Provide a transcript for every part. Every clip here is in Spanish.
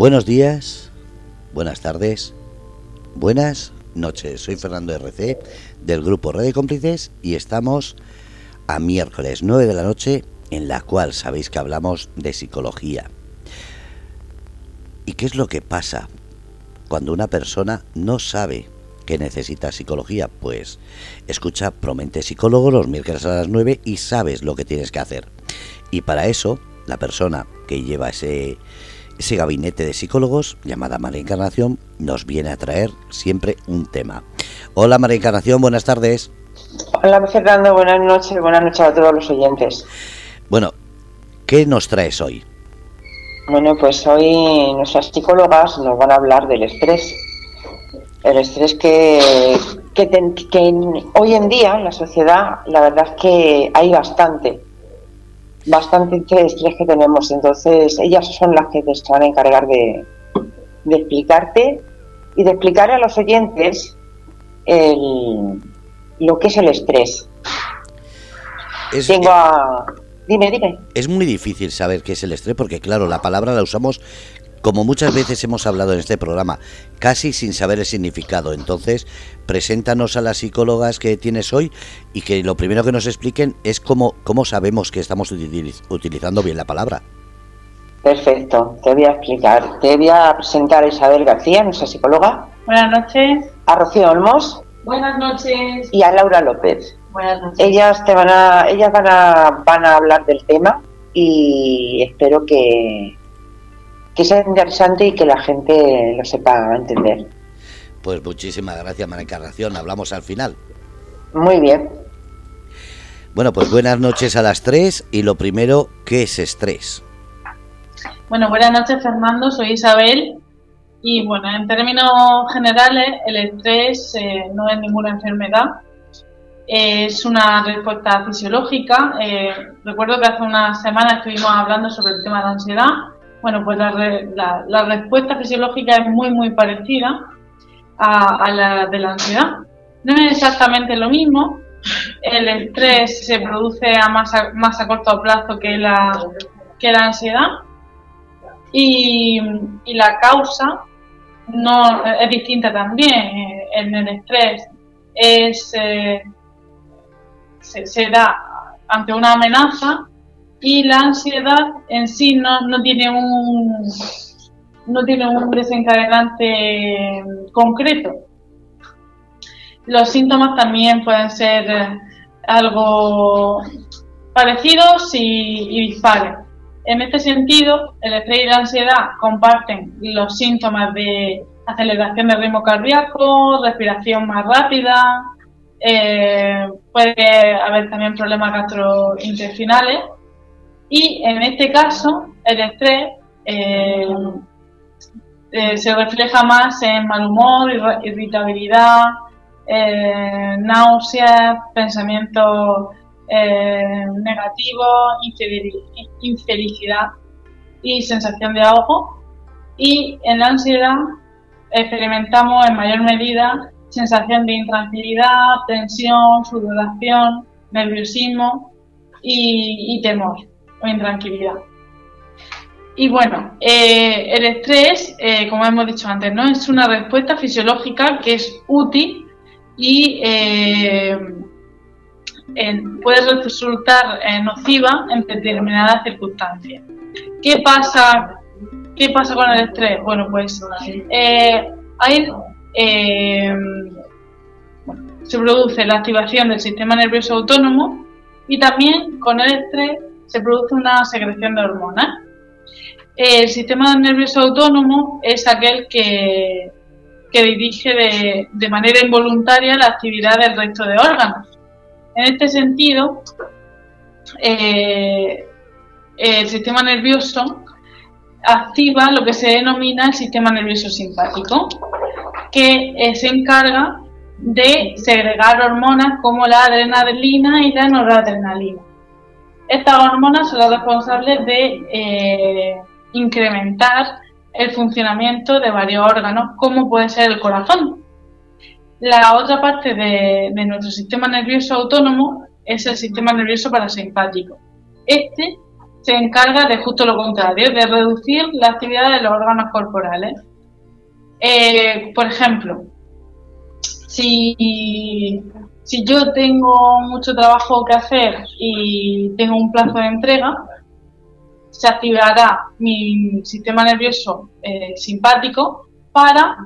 Buenos días, buenas tardes, buenas noches. Soy Fernando RC del grupo Red de Cómplices y estamos a miércoles 9 de la noche en la cual sabéis que hablamos de psicología. ¿Y qué es lo que pasa cuando una persona no sabe que necesita psicología? Pues escucha Promente Psicólogo los miércoles a las 9 y sabes lo que tienes que hacer. Y para eso, la persona que lleva ese ese gabinete de psicólogos, llamada María Encarnación, nos viene a traer siempre un tema. Hola María Encarnación, buenas tardes. Hola Fernando, buenas noches, buenas noches a todos los oyentes. Bueno, ¿qué nos traes hoy? Bueno, pues hoy nuestras psicólogas nos van a hablar del estrés. El estrés que, que, que hoy en día en la sociedad la verdad es que hay bastante bastante estrés que tenemos. Entonces, ellas son las que se van a encargar de, explicarte y de explicar a los oyentes lo que es el estrés. Tengo a... Dime, dime. Es muy difícil saber qué es el estrés porque, claro, la palabra la usamos como muchas veces hemos hablado en este programa, casi sin saber el significado. Entonces, preséntanos a las psicólogas que tienes hoy y que lo primero que nos expliquen es cómo, cómo sabemos que estamos utilizando bien la palabra. Perfecto, te voy a explicar. Te voy a presentar a Isabel García, nuestra psicóloga. Buenas noches. A Rocío Olmos. Buenas noches. Y a Laura López. Buenas noches. Ellas, te van, a, ellas van, a, van a hablar del tema y espero que, que sea interesante y que la gente lo sepa entender. Pues muchísimas gracias, María Encarnación. Hablamos al final. Muy bien. Bueno, pues buenas noches a las tres y lo primero, ¿qué es estrés? Bueno, buenas noches Fernando, soy Isabel y bueno, en términos generales el estrés eh, no es ninguna enfermedad, es una respuesta fisiológica. Eh, recuerdo que hace unas semanas estuvimos hablando sobre el tema de la ansiedad bueno, pues la, la, respuesta fisiológica es muy, muy parecida a, la de la ansiedad. No es exactamente lo mismo. El estrés se produce a más a, más a corto plazo que la, que la ansiedad y, la causa no es distinta también. El estrés es, eh, se, se da ante una amenaza y la ansiedad en sí no, no tiene un no tiene un desencadenante concreto. Los síntomas también pueden ser algo parecidos y, y dispares. En este sentido, el estrés y la ansiedad comparten los síntomas de aceleración del ritmo cardíaco, respiración más rápida, eh, puede haber también problemas gastrointestinales y en este caso, el estrés eh, eh, se refleja más en mal humor, irritabilidad, eh, náuseas, pensamientos negativos, infelicidad y sensación de ahogo. Y en la ansiedad experimentamos en mayor medida sensación de intranquilidad, tensión, sudoración, nerviosismo y temor o intranquilidad. Y bueno, eh, el estrés, eh, como hemos dicho antes, ¿no? es una respuesta fisiológica que es útil y eh, puede resultar nociva en determinadas circunstancias. ¿Qué pasa, ¿Qué pasa con el estrés? Bueno, pues hay, se produce la activación del sistema nervioso autónomo y también con el estrés se produce una secreción de hormonas. El sistema nervioso autónomo es aquel que, dirige de, manera involuntaria la actividad del resto de órganos. En este sentido, eh, el sistema nervioso activa lo que se denomina el sistema nervioso simpático, que se encarga de segregar hormonas como la adrenalina y la noradrenalina. Estas hormonas son las responsables de eh, incrementar el funcionamiento de varios órganos, como puede ser el corazón. La otra parte de, nuestro sistema nervioso autónomo es el sistema nervioso parasimpático. Este se encarga de justo lo contrario, de reducir la actividad de los órganos corporales. Eh, por ejemplo, si, si yo tengo mucho trabajo que hacer y tengo un plazo de entrega, se activará mi sistema nervioso eh, simpático para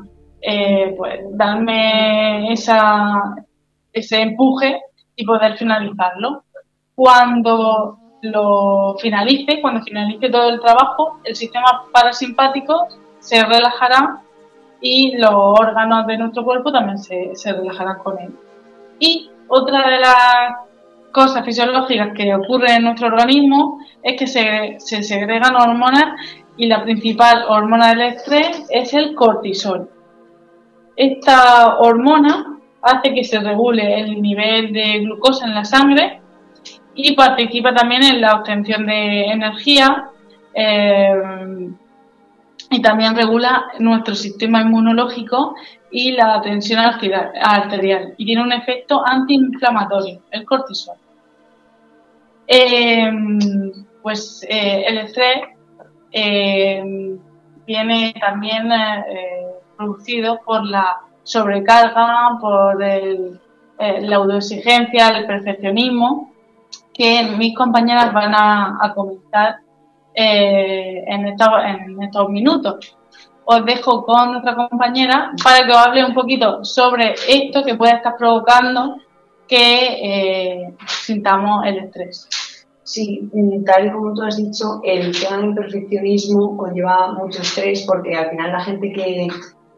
eh, pues, darme ese empuje y poder finalizarlo. Cuando lo finalice, cuando finalice todo el trabajo, el sistema parasimpático se relajará y los órganos de nuestro cuerpo también se relajarán con él. Y otra de las cosas fisiológicas que ocurren en nuestro organismo es que se, se segregan hormonas y la principal hormona del estrés es el cortisol. Esta hormona hace que se regule el nivel de glucosa en la sangre y participa también en la obtención de energía eh, y también regula nuestro sistema inmunológico y la tensión arterial y tiene un efecto antiinflamatorio, el cortisol. Eh, pues eh, el estrés viene también producido por la sobrecarga, por la autoexigencia, el perfeccionismo que mis compañeras van a, comentar eh, en, en estos minutos. Os dejo con nuestra compañera para que os hable un poquito sobre esto que puede estar provocando que eh, sintamos el estrés. Sí, tal y como tú has dicho, el tema del perfeccionismo conlleva mucho estrés porque al final la gente que,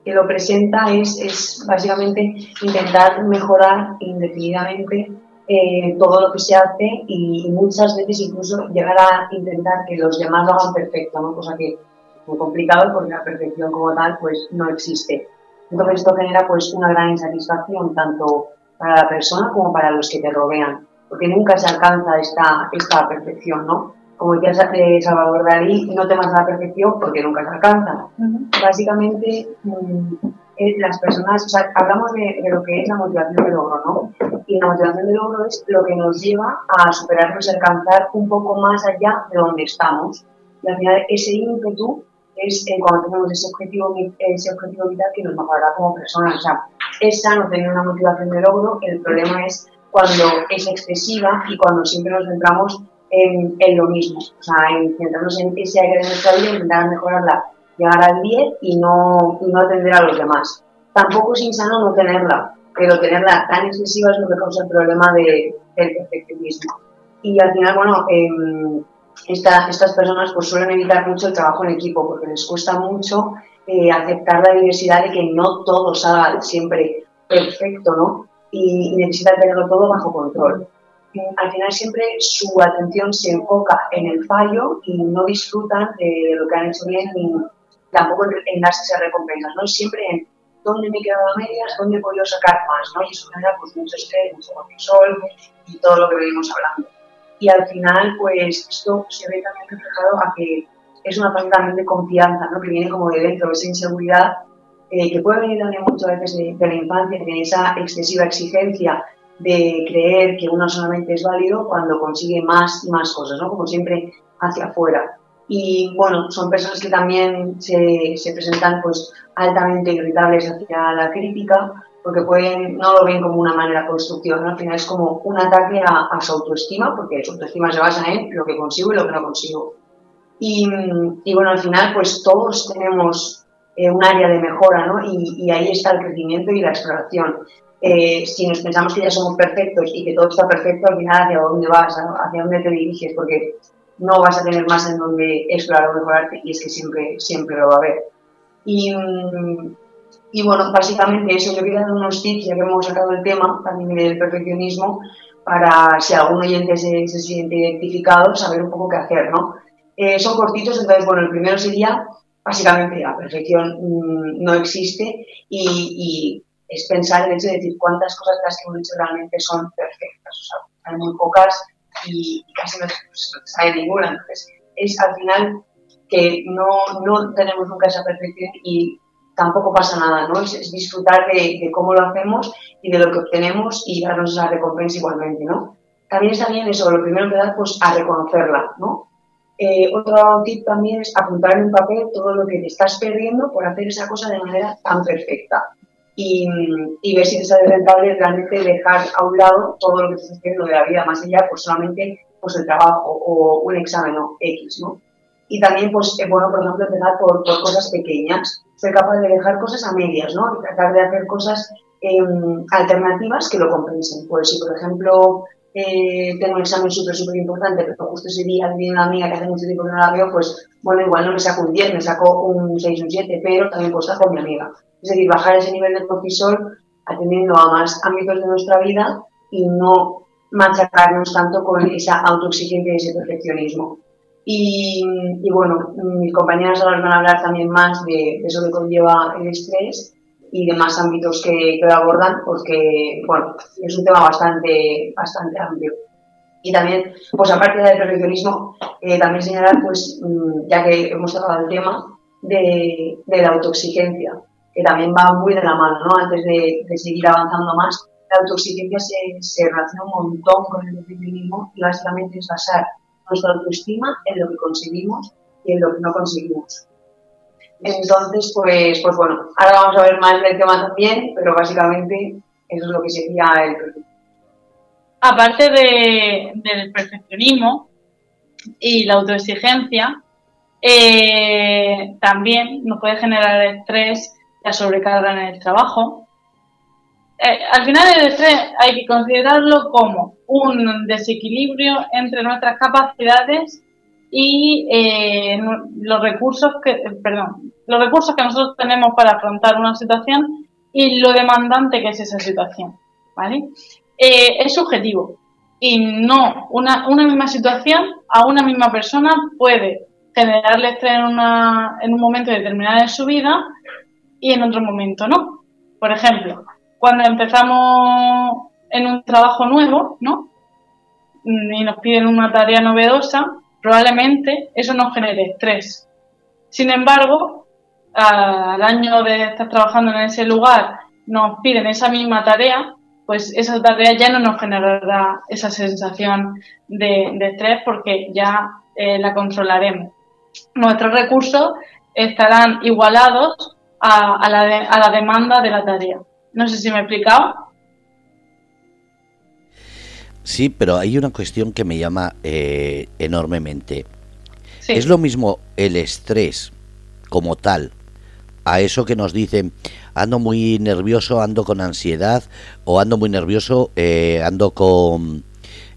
que lo presenta es, es básicamente intentar mejorar indefinidamente eh, todo lo que se hace y, muchas veces incluso llegar a intentar que los demás lo hagan perfecto, ¿no? cosa que muy complicado porque la perfección como tal pues no existe. Entonces esto genera pues una gran insatisfacción tanto para la persona como para los que te rodean, porque nunca se alcanza esta, esta perfección, ¿no? Como decía eh, Salvador Dalí, no temas la perfección porque nunca se alcanza. Básicamente, mm, eh, las personas, o sea, hablamos de, lo que es la motivación de logro, ¿no? Y la motivación de logro es lo que nos lleva a superarnos y alcanzar un poco más allá de donde estamos. Y al final ese ímpetu es eh, cuando tenemos ese objetivo, ese objetivo vital que nos mejorará como personas. O sea, es sano tener una motivación de logro, el problema es cuando es excesiva y cuando siempre nos centramos en, en lo mismo. O sea, en centrarnos en ese área de nuestra vida, intentar mejorarla llegar al 10 y no, no atender a los demás. Tampoco es insano no tenerla, pero tenerla tan excesiva es lo que causa el problema de, del perfeccionismo. Y al final, bueno, eh, estas personas pues suelen evitar mucho el trabajo en equipo porque les cuesta mucho eh, aceptar la diversidad de que no todo salga siempre perfecto, ¿no? Y, y necesitan tenerlo todo bajo control. Al final siempre su atención se enfoca en el fallo y no disfrutan de lo que han hecho bien ni, tampoco en, darse esas recompensas, ¿no? Siempre en dónde me he quedado a medias, dónde he podido sacar más, ¿no? Y eso genera pues mucho estrés, mucho cortisol y todo lo que venimos hablando. Y al final, pues esto se ve también reflejado a que es una falta también de confianza, ¿no? Que viene como de dentro, esa inseguridad eh, que puede venir también muchas veces de, de la infancia, de esa excesiva exigencia de creer que uno solamente es válido cuando consigue más y más cosas, ¿no? Como siempre hacia afuera y bueno, son personas que también se, se, presentan pues altamente irritables hacia la crítica porque pueden, no lo ven como una manera constructiva, al final es como un ataque a, su autoestima porque su autoestima se basa en lo que consigo y lo que no consigo. Y, y bueno, al final pues todos tenemos eh, un área de mejora ¿no? y, y, ahí está el crecimiento y la exploración. Eh, si nos pensamos que ya somos perfectos y que todo está perfecto, al final hacia dónde vas, hacia dónde te diriges, porque no vas a tener más en donde explorar o mejorarte y es que siempre, siempre lo va a haber. Y, y bueno, básicamente eso, yo quería dar unos tips, ya que hemos sacado el tema también del perfeccionismo, para si algún oyente se, se siente identificado, saber un poco qué hacer, ¿no? Eh, son cortitos, entonces, bueno, el primero sería, básicamente, la perfección mmm, no existe y, y, es pensar el hecho de decir cuántas cosas las que hemos hecho realmente son perfectas. O sea, hay muy pocas y, casi no se sabe ninguna. Entonces, es al final que no, no tenemos nunca esa perfección y tampoco pasa nada, ¿no? Es, disfrutar de, cómo lo hacemos y de lo que obtenemos y darnos esa recompensa igualmente, ¿no? También está bien eso, lo primero que dar, pues a reconocerla, ¿no? Eh, otro tip también es apuntar en un papel todo lo que te estás perdiendo por hacer esa cosa de manera tan perfecta. Y, ver si te sale rentable realmente dejar a un lado todo lo que estás haciendo de la vida, más allá pues solamente pues el trabajo o un examen o X, ¿no? Y también, pues, eh, bueno, por ejemplo, empezar por, por, cosas pequeñas, ser capaz de dejar cosas a medias, ¿no? Y tratar de hacer cosas em, alternativas que lo compensen. Pues si, por ejemplo, eh, tengo un examen súper, súper importante, pero justo ese día viene una amiga que hace mucho tiempo que no la veo, pues bueno, igual no me saco un 10, me saco un 6, un 7, pero también puedo estar con mi amiga. Es decir, bajar ese nivel de cortisol atendiendo a más ámbitos de nuestra vida y no machacarnos tanto con esa autoexigencia y ese perfeccionismo. Y, y, bueno, mis compañeras ahora van a hablar también más de, eso que conlleva el estrés y de más ámbitos que, que lo abordan, porque bueno, es un tema bastante, bastante amplio. Y también, pues aparte del perfeccionismo, eh, también señalar, pues, mm, ya que hemos tratado el tema, de, de, la autoexigencia, que también va muy de la mano, ¿no? Antes de, de seguir avanzando más, la autoexigencia se, se relaciona un montón con el perfeccionismo y básicamente es basar nuestra autoestima en lo que conseguimos y en lo que no conseguimos. Entonces, pues, pues bueno, ahora vamos a ver más del tema también, pero básicamente eso es lo que sería el perfeccionismo. Aparte de, del perfeccionismo y la autoexigencia, eh, también nos puede generar estrés la sobrecarga en el trabajo. Eh, al final el estrés hay que considerarlo como un desequilibrio entre nuestras capacidades y eh, los recursos que, perdón, los recursos que nosotros tenemos para afrontar una situación y lo demandante que es esa situación, ¿vale? Eh, es subjetivo y no una, una misma situación a una misma persona puede generarle estrés en, una, en un momento determinado de su vida y en otro momento no. Por ejemplo, cuando empezamos en un trabajo nuevo, ¿no? Y nos piden una tarea novedosa, probablemente eso nos genere estrés. Sin embargo, al año de estar trabajando en ese lugar, nos piden esa misma tarea, pues esa tarea ya no nos generará esa sensación de, estrés porque ya eh, la controlaremos. Nuestros recursos estarán igualados a, la a la demanda de la tarea. No sé si me he explicado. Sí, pero hay una cuestión que me llama eh, enormemente. ¿Es lo mismo el estrés como tal a eso que nos dicen ando muy nervioso, ando con ansiedad o ando muy nervioso, eh, ando con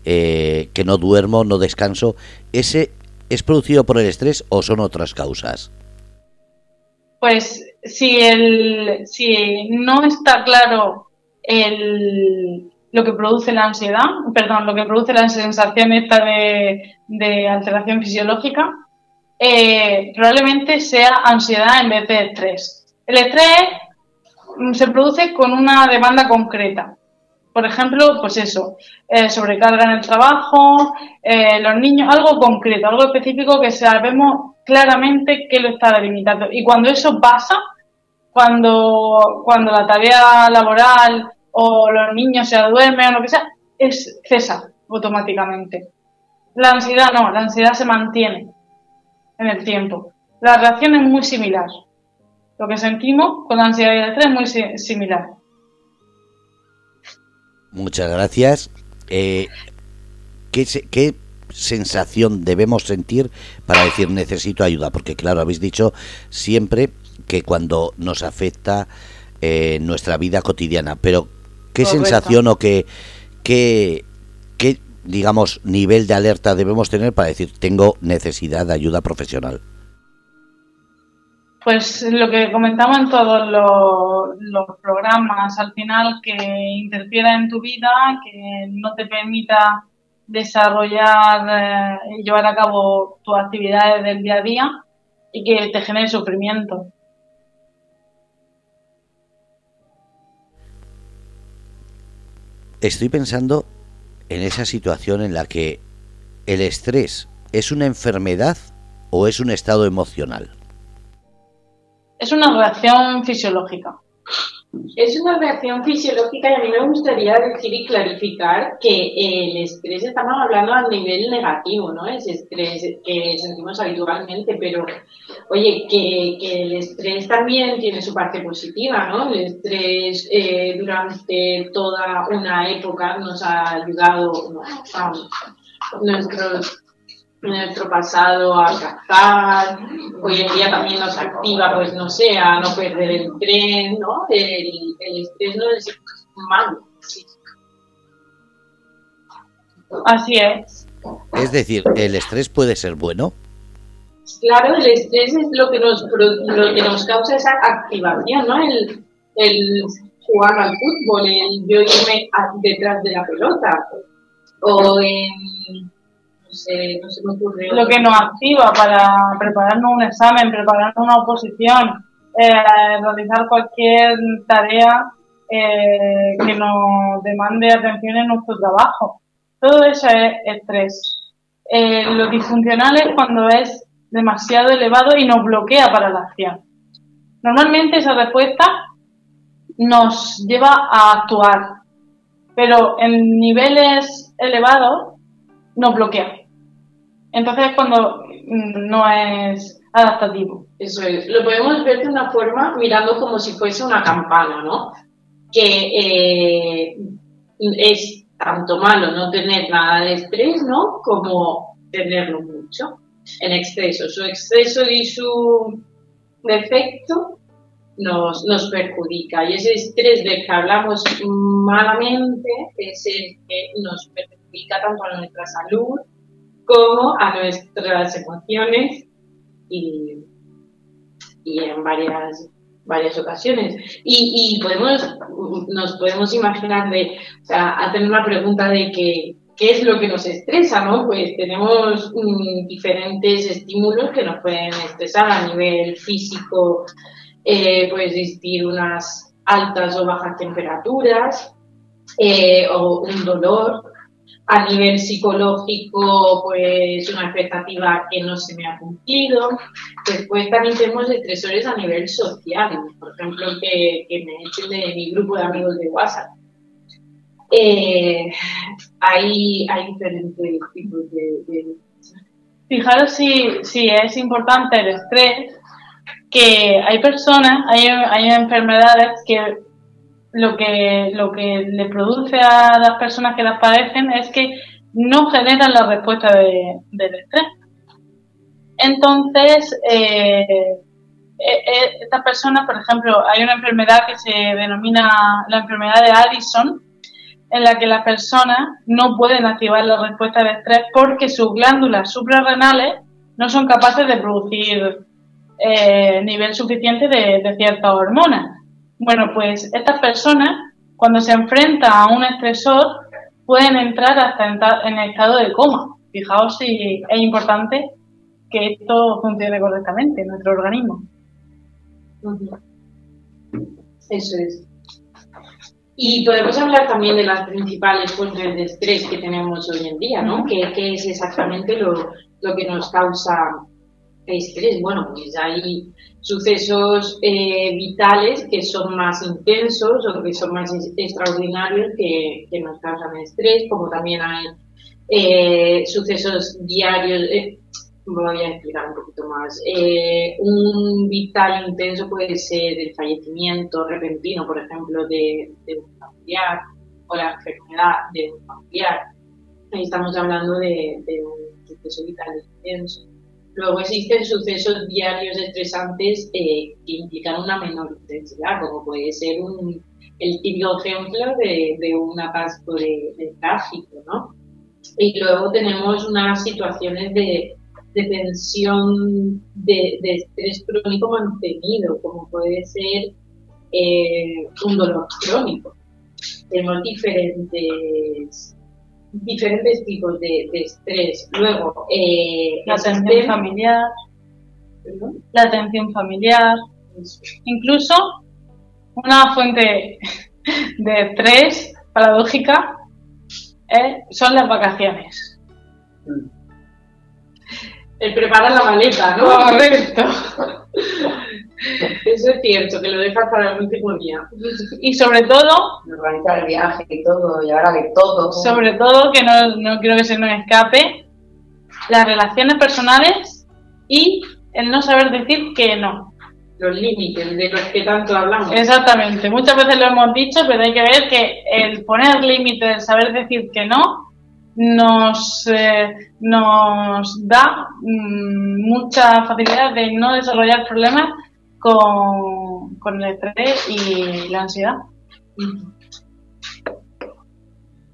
eh, que no duermo, no descanso? ¿Ese es producido por el estrés o son otras causas? Pues si, el, si no está claro el, lo que produce la ansiedad, perdón, lo que produce la sensación esta de, alteración fisiológica, eh, probablemente sea ansiedad en vez de estrés. El estrés mm, se produce con una demanda concreta. Por ejemplo, pues eso, eh, sobrecarga en el trabajo, eh, los niños, algo concreto, algo específico que sabemos claramente que lo está delimitando. Y cuando eso pasa, cuando, cuando la tarea laboral o los niños se duermen o lo que sea, es cesa automáticamente. La ansiedad no, la ansiedad se mantiene en el tiempo. La reacción es muy similar. Lo que sentimos con la ansiedad y el estrés es muy similar. Muchas gracias. Eh, ¿qué, ¿Qué sensación debemos sentir para decir necesito ayuda? Porque claro, habéis dicho siempre que cuando nos afecta eh, nuestra vida cotidiana, pero ¿Qué sensación o qué, qué, qué, digamos, nivel de alerta debemos tener para decir tengo necesidad de ayuda profesional? Pues lo que comentamos en todos los, programas, al final que interfiera en tu vida, que no te permita desarrollar y eh, llevar a cabo tus actividades del día a día y que te genere sufrimiento. estoy pensando en esa situación en la que el estrés es una enfermedad o es un estado emocional. Es una reacción fisiológica. Es una reacción fisiológica y a mí me gustaría decir y clarificar que el estrés estamos hablando a nivel negativo, ¿no? Es estrés que sentimos habitualmente, pero oye, que, el estrés también tiene su parte positiva, ¿no? El estrés eh, durante toda una época nos ha ayudado a nuestros nuestro pasado a cazar, hoy en día también nos activa, pues no sé, a no perder el tren, ¿no? El, estrés no es malo. Así es. Es decir, ¿el estrés puede ser bueno? Claro, el estrés es lo que nos, lo que nos causa esa activación, ¿no? El, el jugar al fútbol, el yo irme detrás de la pelota, o en lo que nos activa para prepararnos un examen, prepararnos una oposición, eh, realizar cualquier tarea eh, que nos demande atención en nuestro trabajo. Todo eso es estrés. Eh, lo disfuncional es cuando es demasiado elevado y nos bloquea para la acción. Normalmente esa respuesta nos lleva a actuar, pero en niveles elevados nos bloquea. Entonces cuando mm, no es adaptativo. Eso es. Lo podemos ver de una forma mirando como si fuese una campana, ¿no? Que eh, es tanto malo no tener nada de estrés, ¿no? Como tenerlo mucho en exceso. Su exceso y su defecto nos, nos perjudica. Y ese estrés del que hablamos malamente es el que nos perjudica tanto a nuestra salud como a nuestras emociones y, en varias, varias ocasiones. Y, podemos, nos podemos imaginar de, o hacer una pregunta de que, qué es lo que nos estresa, ¿no? Pues tenemos mm, diferentes estímulos que nos pueden estresar a nivel físico, eh, puede existir unas altas o bajas temperaturas, eh, o un dolor, a nivel psicológico, pues una expectativa que no se me ha cumplido. Después también tenemos estresores a nivel social, por ejemplo, que, me echen de mi grupo de amigos de WhatsApp. Eh, hay, hay diferentes tipos de... Fijaros si, si es importante el estrés, que hay personas, hay, hay enfermedades que lo que, lo que le produce a las personas que las padecen es que no generan la respuesta de, del estrés. Entonces, eh, eh, eh, estas personas, por ejemplo, hay una enfermedad que se denomina la enfermedad de Addison, en la que las personas no pueden activar la respuesta de estrés porque sus glándulas suprarrenales no son capaces de producir nivel suficiente de, de ciertas hormonas. Bueno, pues estas personas, cuando se enfrentan a un estresor, pueden entrar hasta en estado de coma. Fijaos si es importante que esto funcione correctamente en nuestro organismo. Eso es. Y podemos hablar también de las principales fuentes de estrés que tenemos hoy en día, ¿no? ¿Qué, es exactamente lo, lo, que nos causa estrés? Bueno, pues hay sucesos eh, vitales que son más intensos o que son más extraordinarios que, nos causan estrés, como también hay eh, sucesos diarios. Eh, voy a explicar un poquito más. un vital intenso puede ser el fallecimiento repentino, por ejemplo, de, un familiar o la enfermedad de un familiar. Ahí estamos hablando de, de un suceso vital intenso. Luego existen sucesos diarios estresantes eh, que implican una menor intensidad, como puede ser el típico ejemplo de, un atasco de, tráfico, ¿no? Y luego tenemos unas situaciones de, tensión, de, estrés crónico mantenido, como puede ser eh, un dolor crónico. Tenemos diferentes diferentes tipos de, estrés. Luego, eh, la atención familiar, la atención familiar, incluso una fuente de estrés paradójica eh, son las vacaciones. El preparar la maleta, ¿no? Correcto. Eso es cierto, que lo dejas para el último día. Y sobre todo, Organizar el viaje y todo, y ahora de todo. sobre todo, que no, no quiero que se nos escape, las relaciones personales y el no saber decir que no. Los límites de los que tanto hablamos. Exactamente, muchas veces lo hemos dicho, pero hay que ver que el poner límites, el saber decir que no, nos, eh, nos da mm, mucha facilidad de no desarrollar problemas con, con el estrés y la ansiedad.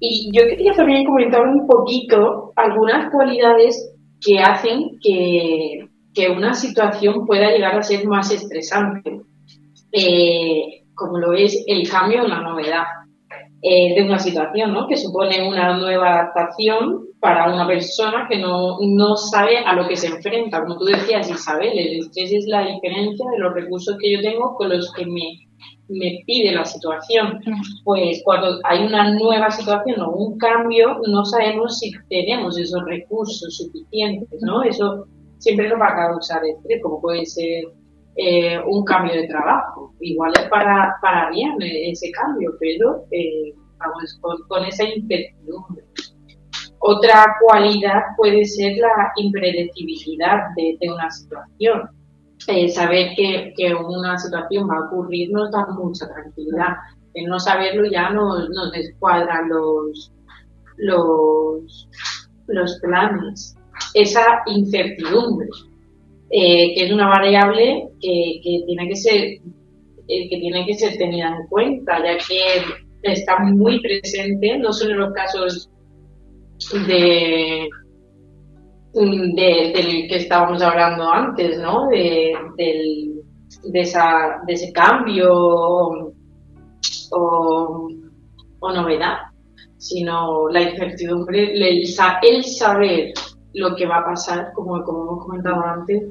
Y yo quería también comentar un poquito algunas cualidades que hacen que, que una situación pueda llegar a ser más estresante, Eh, como lo es el cambio o la novedad eh, de una situación, ¿no? que supone una nueva adaptación para una persona que no, no sabe a lo que se enfrenta. Como tú decías, Isabel, el estrés es la diferencia de los recursos que yo tengo con los que me, me pide la situación. Pues cuando hay una nueva situación o un cambio, no sabemos si tenemos esos recursos suficientes, ¿no? Eso siempre nos va a causar estrés, como puede ser eh, un cambio de trabajo. Igual es para, para bien eh, ese cambio, pero eh, vamos con, esa incertidumbre. Otra cualidad puede ser la impredecibilidad de, una situación. Eh, saber que, que una situación va a ocurrir nos da mucha tranquilidad. El no saberlo ya nos, nos descuadran los, los, los planes. Esa incertidumbre, eh, que es una variable que, tiene que ser eh, que tiene que ser tenida en cuenta, ya que está muy presente, no solo en los casos de, de- del que estábamos hablando antes, ¿no? De, del- de, ese cambio o, o novedad, sino la incertidumbre, el saber lo que va a pasar, como, como hemos comentado antes,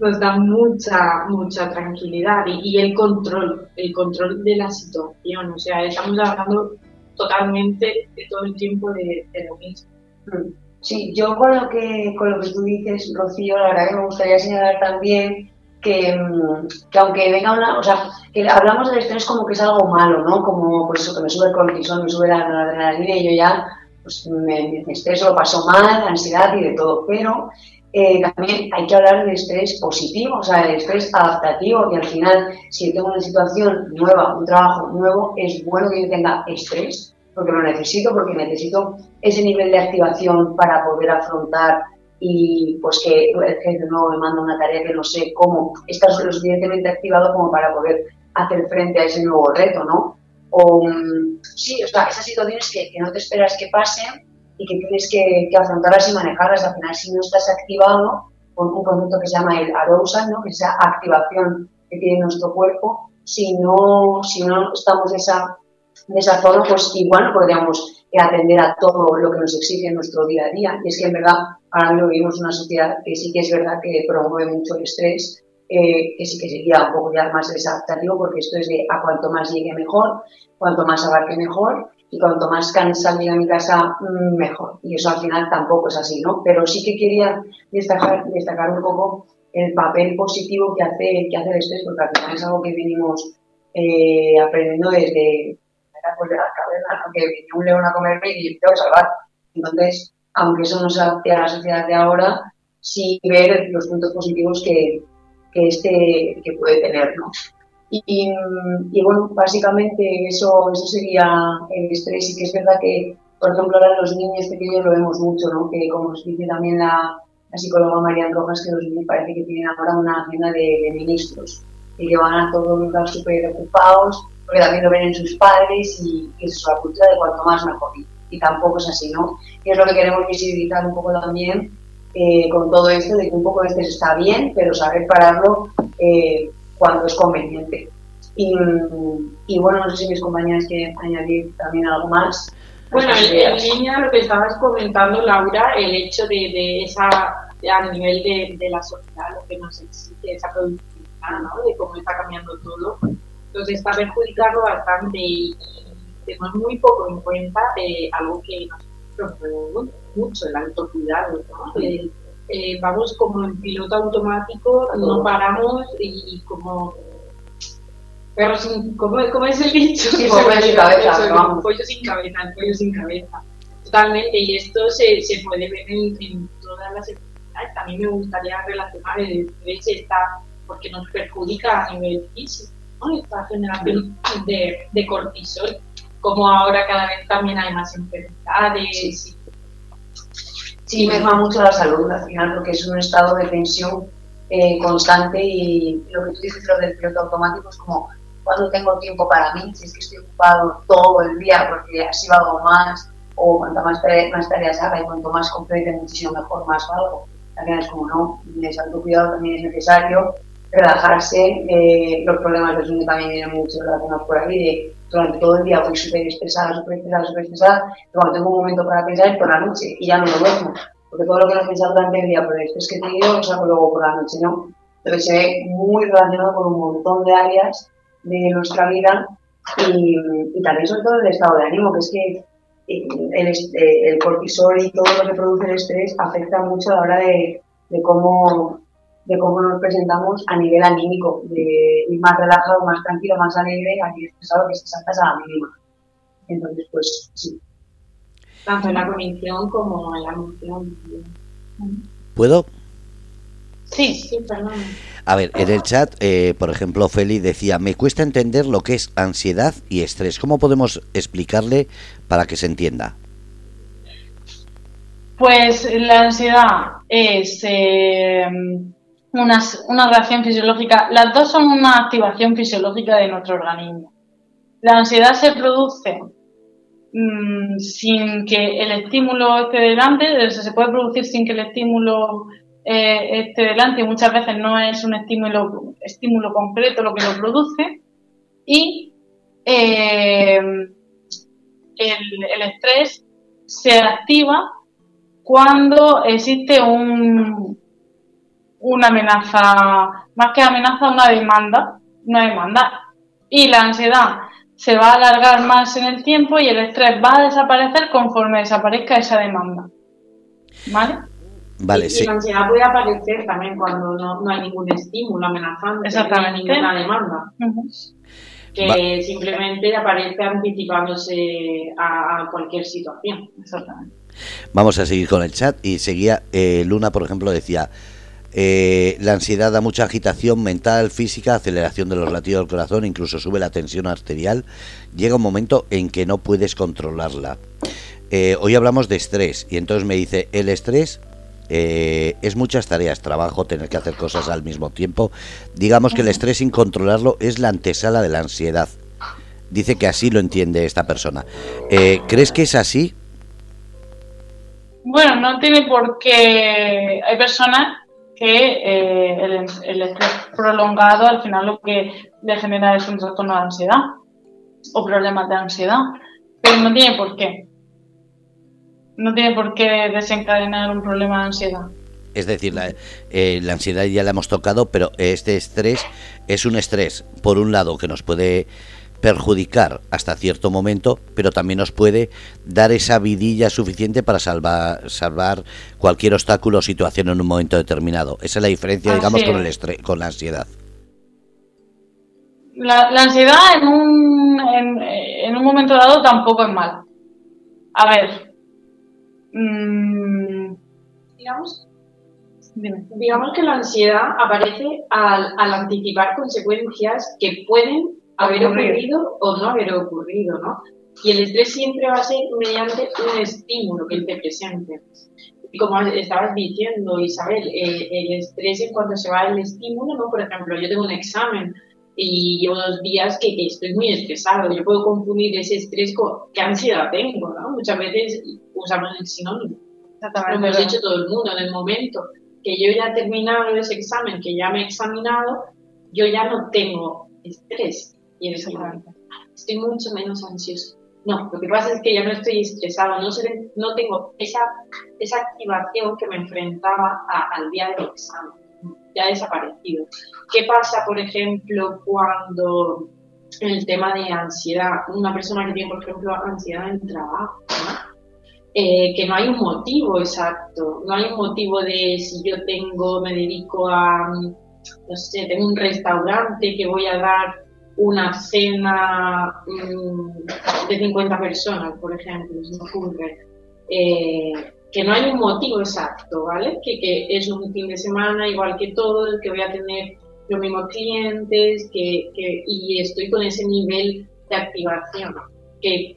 nos da mucha, mucha tranquilidad y, y el control, el control de la situación. O sea, estamos hablando totalmente de todo el tiempo de, de lo mismo. Mm. Sí, yo con lo que con lo que tú dices, Rocío, la verdad que me gustaría señalar también que, mm, que aunque venga una, o sea, que hablamos del estrés como que es algo malo, ¿no? Como pues eso, que me sube el cortisol, me sube la la adrenalina y yo ya pues me, me estreso, lo paso mal, ansiedad y de todo, pero eh, también hay que hablar del estrés positivo, o sea, el estrés adaptativo, y al final, si tengo una situación nueva, un trabajo nuevo, es bueno que yo tenga estrés, porque lo necesito, porque necesito ese nivel de activación para poder afrontar y pues que el jefe nuevo me manda una tarea que no sé cómo, estás lo suficientemente activado como para poder hacer frente a ese nuevo reto, ¿no? O, sí, o sea, esas situaciones que, que no te esperas que pasen y que tienes que, que afrontarlas y manejarlas. Al final, si no estás activado con un concepto que se llama el arousal, ¿no? que es esa activación que tiene nuestro cuerpo, si no, si no estamos en esa, esa zona, pues igual podríamos eh, atender a todo lo que nos exige en nuestro día a día. Y es que en verdad ahora mismo vivimos una sociedad que sí que es verdad que promueve mucho el estrés, eh, que sí que sería un poco ya más desadaptativo, porque esto es de a cuanto más llegue mejor, cuanto más abarque mejor, y cuanto más llegue a mi casa, mm, mejor. Y eso al final tampoco es así, ¿no? Pero sí que quería destacar, destacar un poco el papel positivo que hace, que hace el estrés, porque al final es algo que venimos eh, aprendiendo desde pues, de la caverna, ¿no? que venía un león a comerme y yo tengo que salvar. Entonces, aunque eso no se adapte a la sociedad de ahora, sí ver los puntos positivos que, que este que puede tener, ¿no? Y, y, bueno, básicamente eso, eso sería el estrés y que es verdad que, por ejemplo, ahora los niños pequeños lo vemos mucho, ¿no? Que como nos dice también la, la psicóloga Marian Rojas, que los niños parece que tienen ahora una agenda de, de ministros y que van a todos lugar súper ocupados, porque también lo ven en sus padres y, eso es la cultura de cuanto más mejor. Y tampoco es así, ¿no? Y es lo que queremos visibilizar un poco también eh, con todo esto, de que un poco de estrés está bien, pero saber pararlo eh, cuando es conveniente. Y, y, bueno, no sé si mis compañeras quieren añadir también algo más. Bueno, en, en línea lo que estabas comentando, Laura, el hecho de, de esa, a nivel de, de, la sociedad, lo que nos exige, esa productividad, ¿no? De cómo está cambiando todo, entonces está perjudicando bastante y tenemos muy poco en cuenta de algo que nos mucho, el autocuidado, ¿no? El, eh, vamos como en piloto automático, no paramos y, como perro sin, ¿cómo, cómo es el dicho? Sí, pollo sin cabeza, vamos. Pollo sin cabeza, el pollo sin cabeza. Totalmente, y esto se, se puede ver en, en todas las enfermedades. También me gustaría relacionar el estrés está porque nos perjudica a nivel físico, ¿no? Esta generación de, de cortisol, como ahora cada vez también hay más enfermedades. y- Sí, merma mucho la salud al final porque es un estado de tensión eh, constante y lo que tú dices lo del piloto automático es como cuando tengo tiempo para mí, si es que estoy ocupado todo el día porque así valgo más o cuanto más, más tareas haga y cuanto más complete muchísimo mejor más valgo. También es como no, el autocuidado también es necesario, relajarse, eh, los problemas del sueño también vienen mucho relacionados por ahí, de durante todo el día voy súper estresada, súper estresada, súper estresada, cuando tengo un momento para pensar es por la noche y ya no lo duermo, porque todo lo que no he pensado durante el día por el estrés que he tenido lo saco luego por la noche, ¿no? Entonces se ve muy relacionado con un montón de áreas de nuestra vida y, y también sobre todo el estado de ánimo, que es que eh, el, eh, el cortisol y todo lo que produce el estrés afecta mucho a la hora de, de cómo de cómo nos presentamos a nivel anímico, de ir más relajado, más tranquilo, más alegre, aquí estresado que se saltas a la mínima. Entonces, pues sí. tanto en la cognición como en la emoción. ¿Puedo? Sí, Sí, perdón. A ver, en el chat, eh, por ejemplo, Feli decía, me cuesta entender lo que es ansiedad y estrés. ¿Cómo podemos explicarle para que se entienda? Pues la ansiedad es eh, una, una reacción fisiológica. Las dos son una activación fisiológica de nuestro organismo. La ansiedad se produce mm, sin que el estímulo esté delante, se puede producir sin que el estímulo eh, esté delante. Muchas veces no es un estímulo, estímulo concreto lo que lo produce. Y eh, el, el estrés se activa cuando existe un, una amenaza, más que amenaza, una demanda, una demanda. Y la ansiedad se va a alargar más en el tiempo y el estrés va a desaparecer conforme desaparezca esa demanda. ¿Vale? Vale, y, sí. la ansiedad puede aparecer también cuando no, no hay ningún estímulo amenazante, Exactamente. no hay ninguna demanda, Ujú. que Va- simplemente aparece anticipándose a, a cualquier situación. Exactamente. Vamos a seguir con el chat y seguía, eh, Luna, por ejemplo, decía, eh, la ansiedad da mucha agitación mental, física, aceleración de los latidos del corazón, incluso sube la tensión arterial. Llega un momento en que no puedes controlarla. Eh, hoy hablamos de estrés y entonces me dice, el estrés eh, es muchas tareas, trabajo, tener que hacer cosas al mismo tiempo. Digamos que el estrés sin controlarlo es la antesala de la ansiedad. Dice que así lo entiende esta persona. Eh, ¿Crees que es así? Bueno, no tiene por qué. Hay personas que eh, el, estrés prolongado al final lo que le genera es un trastorno de ansiedad o problemas de ansiedad, pero no tiene por qué. No tiene por qué desencadenar un problema de ansiedad. Es decir, la, eh, la ansiedad ya la hemos tocado, pero este estrés es un estrés, por un lado, que nos puede perjudicar hasta cierto momento, pero también nos puede dar esa vidilla suficiente para salvar, salvar cualquier obstáculo o situación en un momento determinado. Esa es la diferencia, Así digamos, con el estrés, con la ansiedad. La, la ansiedad en un, en, en un momento dado tampoco es mala. A ver. mm, Digamos, dime. digamos que la ansiedad aparece al, al anticipar consecuencias que pueden haber ocurrido o no haber ocurrido, ¿no? Y el estrés siempre va a ser mediante un estímulo que te presente. Y como estabas diciendo, Isabel, eh, el estrés en cuanto se va el estímulo, ¿no? Por ejemplo, yo tengo un examen y llevo dos días que, que estoy muy estresado. Yo puedo confundir ese estrés con qué ansiedad tengo, ¿no? Muchas veces usamos el sinónimo lo hemos hecho todo el mundo en el momento que yo ya he terminado ese examen, que ya me he examinado, yo ya no tengo estrés. Y estoy mucho menos ansioso. No, lo que pasa es que ya no estoy estresado, no, no tengo esa, esa activación que me enfrentaba a- al día del examen. Ya ha desaparecido. ¿Qué pasa, por ejemplo, cuando en el tema de ansiedad, una persona que tiene, por ejemplo, ansiedad en el trabajo, ¿no? eh, que no hay un motivo exacto, no hay un motivo de si yo tengo, me dedico a, no sé, tengo un restaurante que voy a dar una cena mm, de 50 personas, por ejemplo, se me ocurre, eh, que no hay un motivo exacto, ¿vale? Que, que, es un fin de semana igual que todo, que voy a tener los mismos clientes, que, que, y estoy con ese nivel de activación, que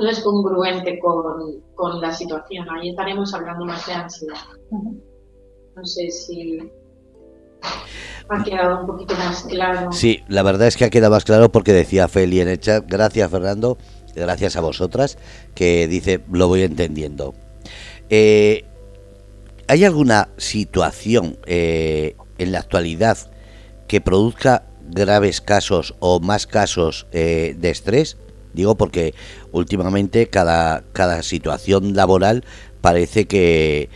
no es congruente con, con la situación. Ahí estaremos hablando más de ansiedad. No sé si ha quedado un poquito más claro. Sí, la verdad es que ha quedado más claro porque decía Feli en el chat, gracias Fernando, gracias a vosotras, que dice, lo voy entendiendo. Eh, ¿Hay alguna situación eh, en la actualidad que produzca graves casos o más casos eh, de estrés? Digo porque últimamente cada, cada situación laboral parece que,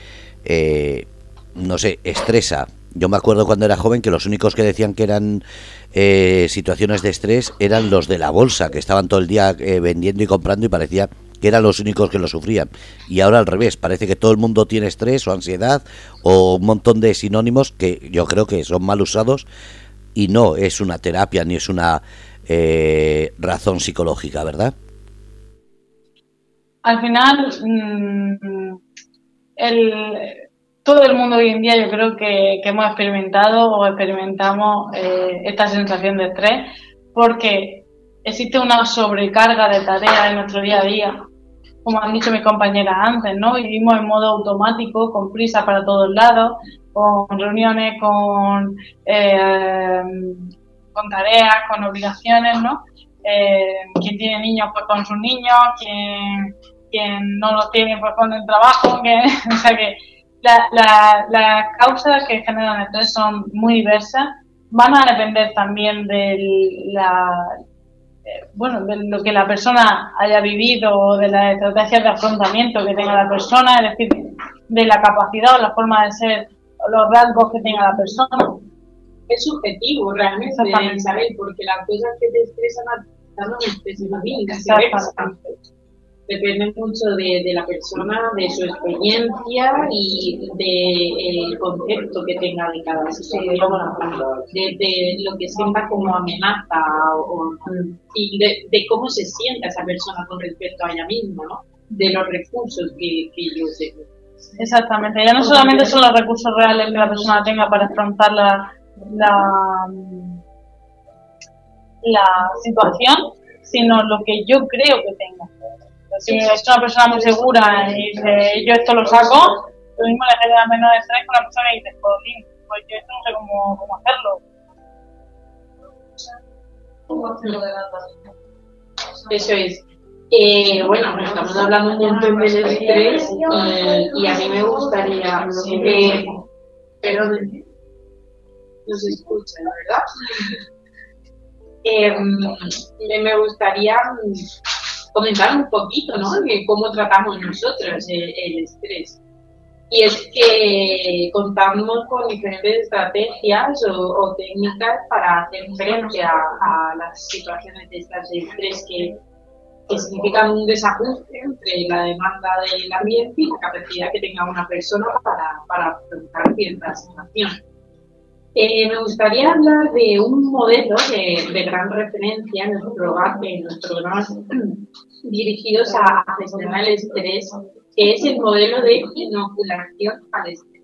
no sé, estresa yo me acuerdo cuando era joven que los únicos que decían que eran eh, situaciones de estrés eran los de la bolsa, que estaban todo el día eh, vendiendo y comprando y parecía que eran los únicos que lo sufrían. Y ahora al revés, parece que todo el mundo tiene estrés o ansiedad o un montón de sinónimos que yo creo que son mal usados y no es una terapia ni es una eh, razón psicológica, ¿verdad? Al final, mm, el, todo el mundo hoy en día yo creo que, hemos experimentado o experimentamos eh, esta sensación de estrés porque existe una sobrecarga de tareas en nuestro día a día. Como han dicho mis compañeras antes, ¿no? Vivimos en modo automático, con prisa para todos lados, con reuniones, con, eh, con tareas, con obligaciones, ¿no? Eh, quien tiene niños, pues con sus niños, quien, quien no los tiene, pues con el trabajo, que, o sea que las causas que generan estrés son muy diversas. Van a depender también de la, eh, bueno, de lo que la persona haya vivido o de las estrategias de afrontamiento que tenga la persona, es decir, de la capacidad o la forma de ser o los rasgos que tenga la persona. Es subjetivo realmente, Isabel, porque las cosas que te estresan a ti no me depende mucho de, la persona, de su experiencia y del concepto que tenga de cada situación, de, lo que sienta como amenaza o, y de, cómo se sienta esa persona con respecto a ella misma, ¿no? de los recursos que, que yo tengo. Exactamente, ya no solamente son los recursos reales que la persona tenga para afrontar la, la, la situación, sino lo que yo creo que tenga si es una persona muy segura y dice, yo esto lo saco, lo mismo le genera menos estrés con la persona que dice, pues yo esto no sé cómo, cómo hacerlo. Eso es. Eh, bueno, estamos hablando un montón de estrés y, a mí me gustaría, eh, pero no se escucha, ¿verdad? Eh, me gustaría comentar un poquito, ¿no? De cómo tratamos nosotros el, estrés. Y es que contamos con diferentes estrategias o, técnicas para hacer frente a, las situaciones de estrés que, significan un desajuste entre la demanda del ambiente y la capacidad que tenga una persona para, para afrontar ciertas situaciones. Eh, me gustaría hablar de un modelo de, gran referencia en nuestro, en nuestro programa dirigidos a gestionar el estrés, que es el modelo de inoculación al estrés.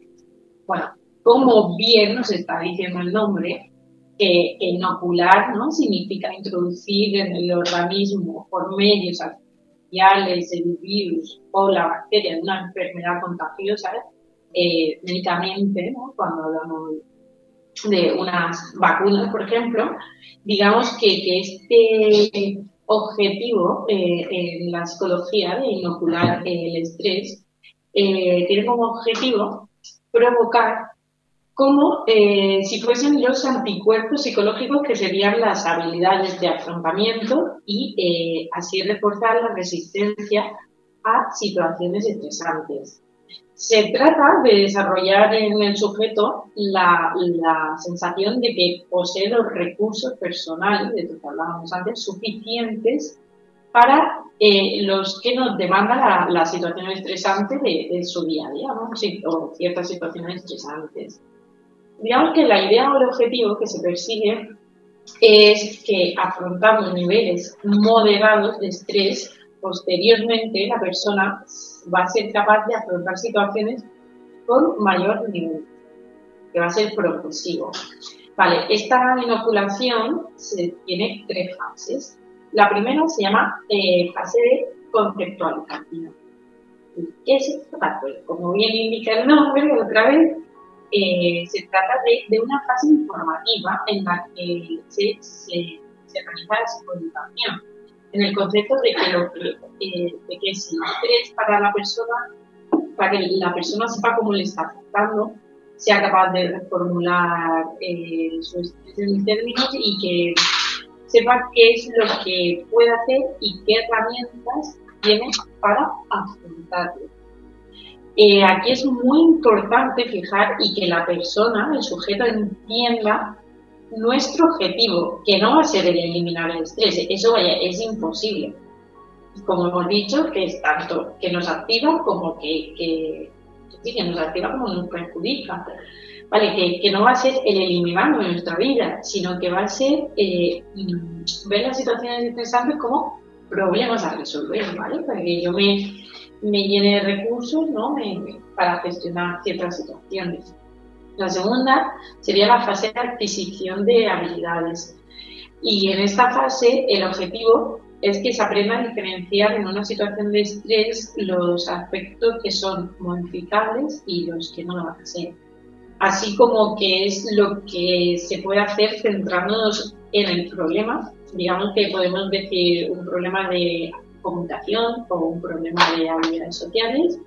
Bueno, como bien nos está diciendo el nombre, que inocular ¿no? significa introducir en el organismo por medios artificiales el virus o la bacteria de una enfermedad contagiosa, eh, ¿no? cuando hablamos de unas vacunas, por ejemplo, digamos que, que este objetivo eh, en la psicología de inocular el estrés eh, tiene como objetivo provocar como eh, si fuesen los anticuerpos psicológicos que serían las habilidades de afrontamiento y así reforzar la resistencia a situaciones estresantes. Se trata de desarrollar en el sujeto la, sensación de que posee los recursos personales, de lo que hablábamos antes, suficientes para eh, los que nos demanda la, situación estresante de, su día a día, ¿no? o ciertas situaciones estresantes. Digamos que la idea o el objetivo que se persigue es que afrontando niveles moderados de estrés, posteriormente la persona va a ser capaz de afrontar situaciones con mayor nivel, que va a ser progresivo. Vale, esta inoculación se tiene tres fases. La primera se llama eh, fase de conceptualización. ¿Qué es esto? Como bien indica el nombre, otra vez, eh, se trata de, una fase informativa en la que se, se, realiza la psicodización, en el concepto de que, lo eh, de que si estrés para la persona, para que la persona sepa cómo le está afectando, sea capaz de reformular eh, su estrés en términos y que sepa qué es lo que puede hacer y qué herramientas tiene para afrontarlo. Eh, aquí es muy importante fijar y que la persona, el sujeto, entienda nuestro objetivo, que no va a ser el eliminar el estrés, eso vaya, es imposible. Como hemos dicho, que es tanto que nos activa como que, que, que nos activa como nos perjudica. Vale, que, que, no va a ser el eliminarlo de nuestra vida, sino que va a ser eh, mm, ver las situaciones estresantes como problemas a resolver, ¿vale? Para que yo me, me llene de recursos ¿no? para gestionar ciertas situaciones. La segunda sería la fase de adquisición de habilidades. Y en esta fase el objetivo es que se aprenda a diferenciar en una situación de estrés los aspectos que son modificables y los que no lo van a ser. Así como que es lo que se puede hacer centrándonos en el problema. Digamos que podemos decir un problema de comunicación o un problema de habilidades sociales.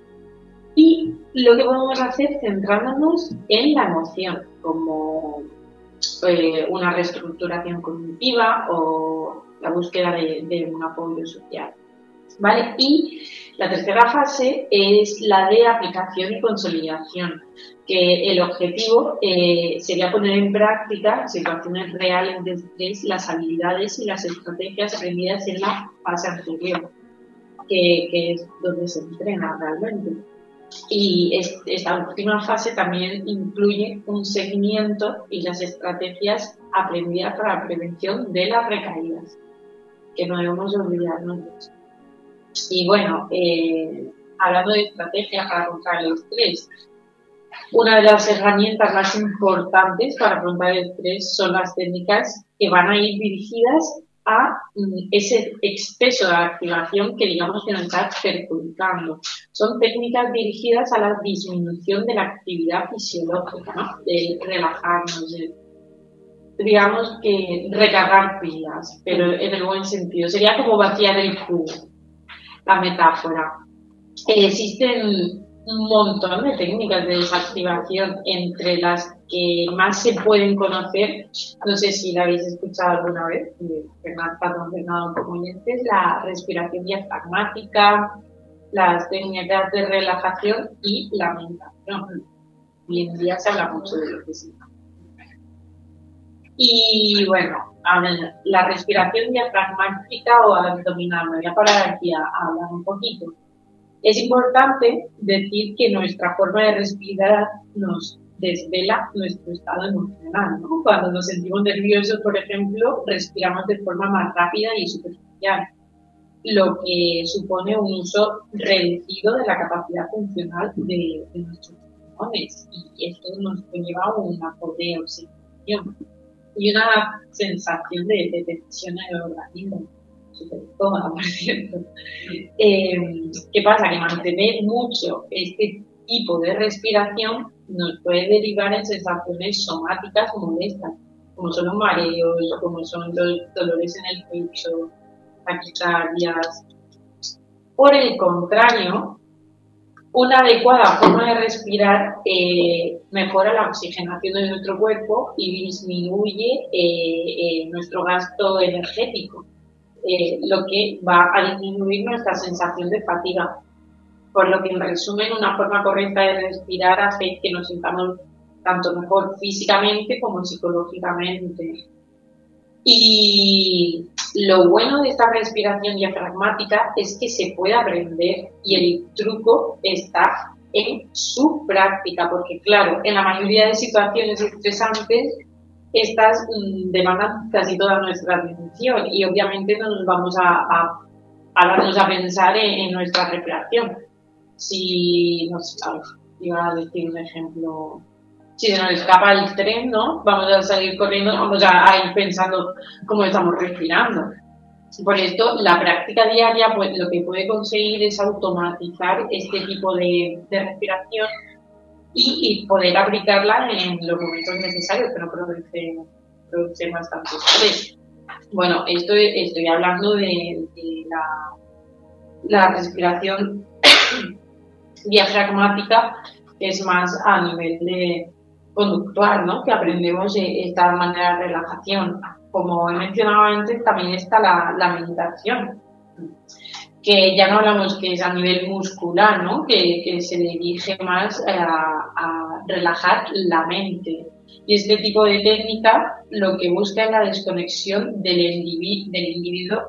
Y lo que podemos hacer centrándonos en la emoción, como eh, una reestructuración cognitiva o la búsqueda de, un apoyo social. ¿Vale? Y la tercera fase es la de aplicación y consolidación, que el objetivo eh, sería poner en práctica situaciones reales de estrés, las habilidades y las estrategias aprendidas en la fase anterior, que, es donde se entrena realmente. Y esta última fase también incluye un seguimiento y las estrategias aprendidas para la prevención de las recaídas, que no debemos olvidarnos de. Y bueno, eh, hablando de estrategias para afrontar el estrés, una de las herramientas más importantes para afrontar el estrés son las técnicas que van a ir dirigidas a mm, ese exceso de activación que digamos que nos está perjudicando. Son técnicas dirigidas a la disminución de la actividad fisiológica, ¿no? de relajarnos, de, digamos que recargar pilas, pero en el buen sentido. Sería como vaciar el cubo, la metáfora. existen un montón de técnicas de desactivación entre las que más se pueden conocer, no sé si la habéis escuchado alguna vez, ha patrocinado como oyentes, la respiración diafragmática, las técnicas de relajación y la meditación. Hoy en día se habla mucho de lo que sí. Y bueno, la respiración diafragmática o abdominal, me voy a parar aquí a hablar un poquito es importante decir que nuestra forma de respirar nos desvela nuestro estado emocional. Cuando nos sentimos nerviosos, por ejemplo, respiramos de forma más rápida y superficial, lo que supone un uso reducido de la capacidad funcional de, nuestros pulmones. Y esto nos conlleva un acorde oxigenación y una sensación de, de tensión en el organismo Eh, ¿Qué pasa? Que mantener mucho este tipo de respiración nos puede derivar en sensaciones somáticas molestas, como son los mareos, como son los dolores en el pecho, taquicardias. Por el contrario, una adecuada forma de respirar eh, mejora la oxigenación de nuestro cuerpo y disminuye eh, nuestro gasto energético. Eh, lo que va a disminuir nuestra sensación de fatiga. Por lo que, en resumen, una forma correcta de respirar hace que nos sintamos tanto mejor físicamente como psicológicamente. Y lo bueno de esta respiración diafragmática es que se puede aprender y el truco está en su práctica, porque claro, en la mayoría de situaciones estresantes estas mm, demandan casi toda nuestra atención y obviamente no nos vamos a, a, a pensar en, nuestra respiración. Si, no sé, iba a decir un ejemplo, si se nos escapa el tren, ¿no? Vamos a salir corriendo, vamos a, ir pensando cómo estamos respirando. Por esto, la práctica diaria pues, lo que puede conseguir es automatizar este tipo de, de respiración y, poder aplicarla en los momentos necesarios, pero produce, produce bastante estrés. Bueno, esto estoy hablando de, la, respiración diafragmática, que es más a nivel de conductual, ¿no? que aprendemos esta manera de relajación. Como he mencionado antes, también está la meditación que ya no hablamos que es a nivel muscular, ¿no? que, se dirige más a, relajar la mente. Y este tipo de técnica lo que busca es la desconexión del, del individuo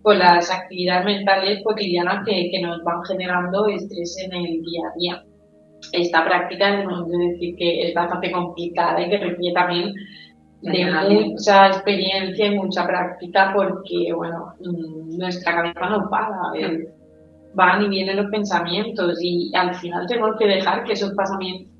con las actividades mentales cotidianas que, nos van generando estrés en el día a día. Esta práctica debemos decir que es bastante complicada y que requiere también de mucha experiencia y mucha práctica porque, bueno, mm, nuestra cabeza no para, van y vienen los pensamientos y al final tenemos que dejar que esos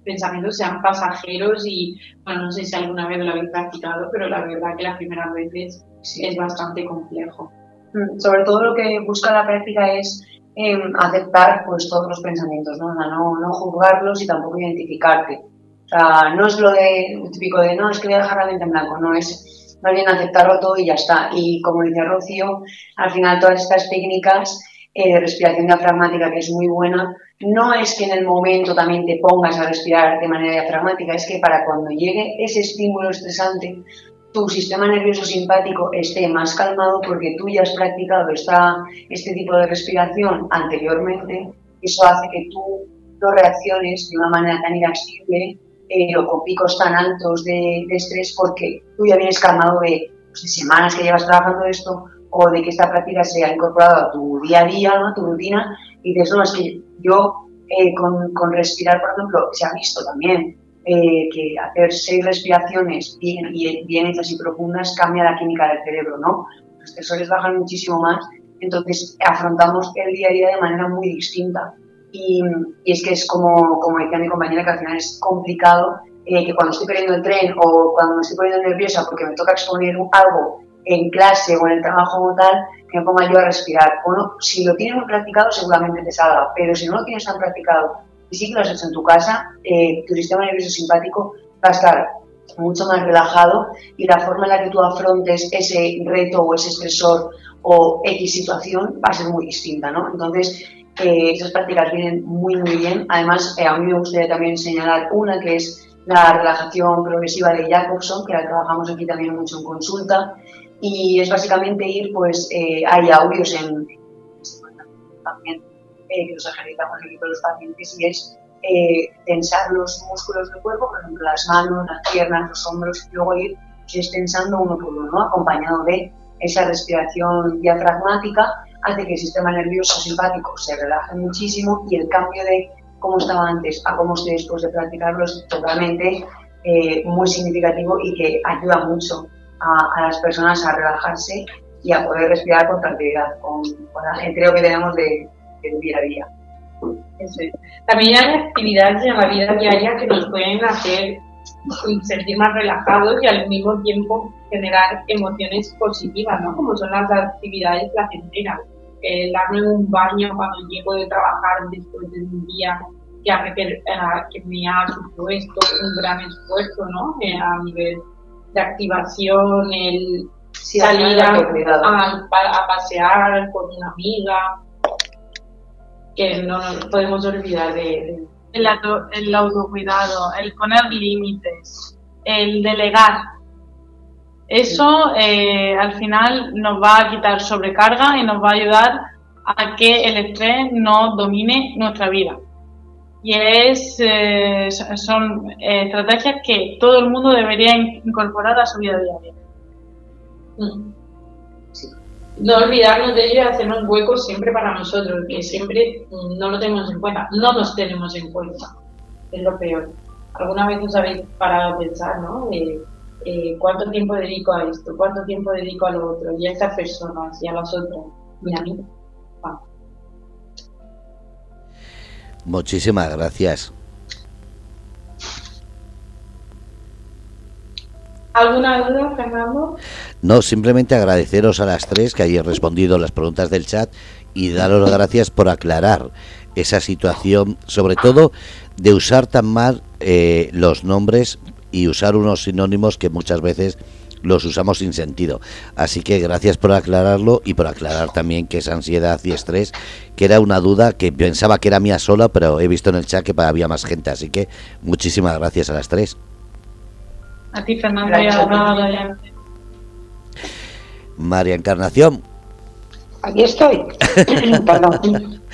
pensamientos sean pasajeros y, bueno, no sé si alguna vez lo habéis practicado, pero la verdad que las primeras veces es bastante complejo. Mm, sobre todo lo que busca la práctica es em, aceptar pues todos los pensamientos, ¿no? no, no juzgarlos y tampoco identificarte o sea, no es lo de típico de no, es que voy a dejar la mente en blanco, no es más bien aceptarlo todo y ya está. Y como dice Rocío, al final todas estas técnicas eh, de respiración diafragmática, que es muy buena, no es que en el momento también te pongas a respirar de manera diafragmática, es que para cuando llegue ese estímulo estresante, tu sistema nervioso simpático esté más calmado porque tú ya has practicado esta, este tipo de respiración anteriormente, eso hace que tú no reacciones de una manera tan irascible eh, o con picos tan altos de, estrés porque tú ya vienes calmado de, pues, semanas que llevas trabajando esto o de que esta práctica se ha incorporado a tu día a día, a tu rutina, y dices, no, es que yo eh, con, respirar, por ejemplo, se ha visto también eh, que hacer seis respiraciones bien, bien hechas y profundas cambia la química del cerebro, ¿no? Los estresores bajan muchísimo más, entonces afrontamos el día a día de manera muy distinta. Y, es que es como, como decía mi compañera, que al final es complicado eh, que cuando estoy perdiendo el tren o cuando me estoy poniendo nerviosa porque me toca exponer algo en clase o en el trabajo o tal, que me ponga yo a respirar. Bueno, si lo tienes practicado seguramente te salga, pero si no lo tienes tan practicado y sí que lo has hecho en tu casa, eh, tu sistema nervioso simpático va a estar mucho más relajado y la forma en la que tú afrontes ese reto o ese estresor o X situación va a ser muy distinta, ¿no? Entonces, esas prácticas vienen muy, muy bien. Además, eh, a mí me gustaría también señalar una que es la relajación progresiva de Jacobson, que la trabajamos aquí también mucho en consulta. Y es básicamente ir, pues, eh, hay audios en también eh, que los ejercitamos aquí con los pacientes y es tensar los músculos del cuerpo, por ejemplo, las manos, las piernas, los hombros, y luego ir tensando uno por uno, acompañado de esa respiración diafragmática hace que el sistema nervioso simpático se relaje muchísimo y el cambio de cómo estaba antes a cómo estoy después de practicarlo es totalmente eh, muy significativo y que ayuda mucho a, las personas a relajarse y a poder respirar con tranquilidad, con, con la gente que tenemos de, de día a día. También hay actividades en la vida diaria que nos pueden hacer sentir más relajados y al mismo tiempo generar emociones positivas, ¿no? Como son las actividades placenteras el darme un baño cuando llego de trabajar después de un día que, eh, que me ha supuesto un gran esfuerzo ¿no? Eh, a nivel de activación, el salir a, pasear con una amiga, que no nos podemos olvidar de... El, el autocuidado, el poner límites, el delegar, eso eh, al final nos va a quitar sobrecarga y nos va a ayudar a que el estrés no domine nuestra vida. Y es, eh, son eh, estrategias que todo el mundo debería incorporar a su vida diaria. Mm. No olvidarnos de ello y hacernos huecos siempre para nosotros, que siempre no lo tenemos en cuenta, no nos tenemos en cuenta, es lo peor. Alguna vez os habéis parado a pensar, ¿no? eh, cuánto tiempo dedico a esto, cuánto tiempo dedico a lo otro, y a estas personas y a las otras, y a mí. Muchísimas gracias. ¿Alguna duda, Fernando? No, simplemente agradeceros a las tres que hayáis respondido las preguntas del chat y daros las gracias por aclarar esa situación, sobre todo de usar tan mal eh, los nombres y usar unos sinónimos que muchas veces los usamos sin sentido. Así que gracias por aclararlo y por aclarar también que es ansiedad y estrés, que era una duda que pensaba que era mía sola, pero he visto en el chat que había más gente. Así que muchísimas gracias a las tres. A ti, Fernando, y a María Encarnación. Aquí estoy.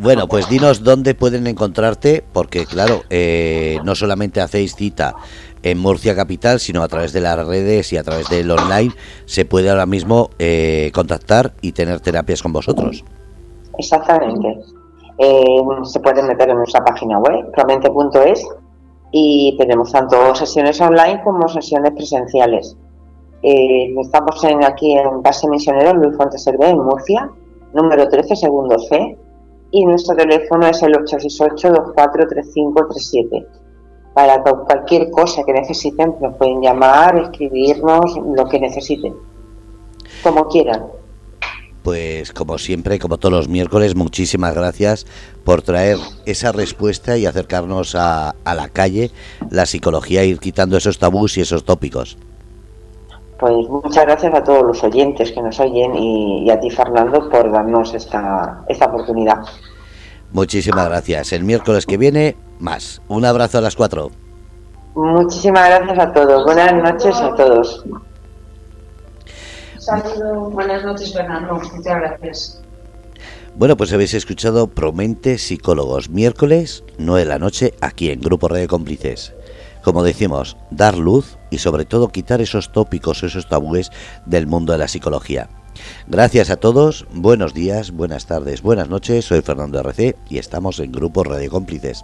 Bueno, pues dinos dónde pueden encontrarte, porque claro, eh, no solamente hacéis cita en Murcia Capital, sino a través de las redes y a través del online, se puede ahora mismo eh, contactar y tener terapias con vosotros. Exactamente. Eh, se pueden meter en nuestra página web, promente.es, y tenemos tanto sesiones online como sesiones presenciales. estamos en, aquí en Base Misionero Luis Fuentes Hervé, en Murcia, número 13, segundo C, y nuestro teléfono es el 868-243537. Para cualquier cosa que necesiten, nos pueden llamar, escribirnos, lo que necesiten, como quieran. Pues como siempre, como todos los miércoles, muchísimas gracias por traer esa respuesta y acercarnos a, la calle, la psicología, ir quitando esos tabús y esos tópicos. Pues muchas gracias a todos los oyentes que nos oyen y, a ti, Fernando, por darnos esta, esta oportunidad. Muchísimas gracias. El miércoles que viene, más. Un abrazo a las cuatro. Muchísimas gracias a todos. Buenas noches a todos. Saludos. Buenas noches, Fernando. Muchas gracias. Bueno, pues habéis escuchado Promente Psicólogos, miércoles, 9 de la noche, aquí en Grupo Radio Cómplices como decimos, dar luz y sobre todo quitar esos tópicos, esos tabúes del mundo de la psicología. Gracias a todos, buenos días, buenas tardes, buenas noches, soy Fernando RC y estamos en Grupo Radio Cómplices.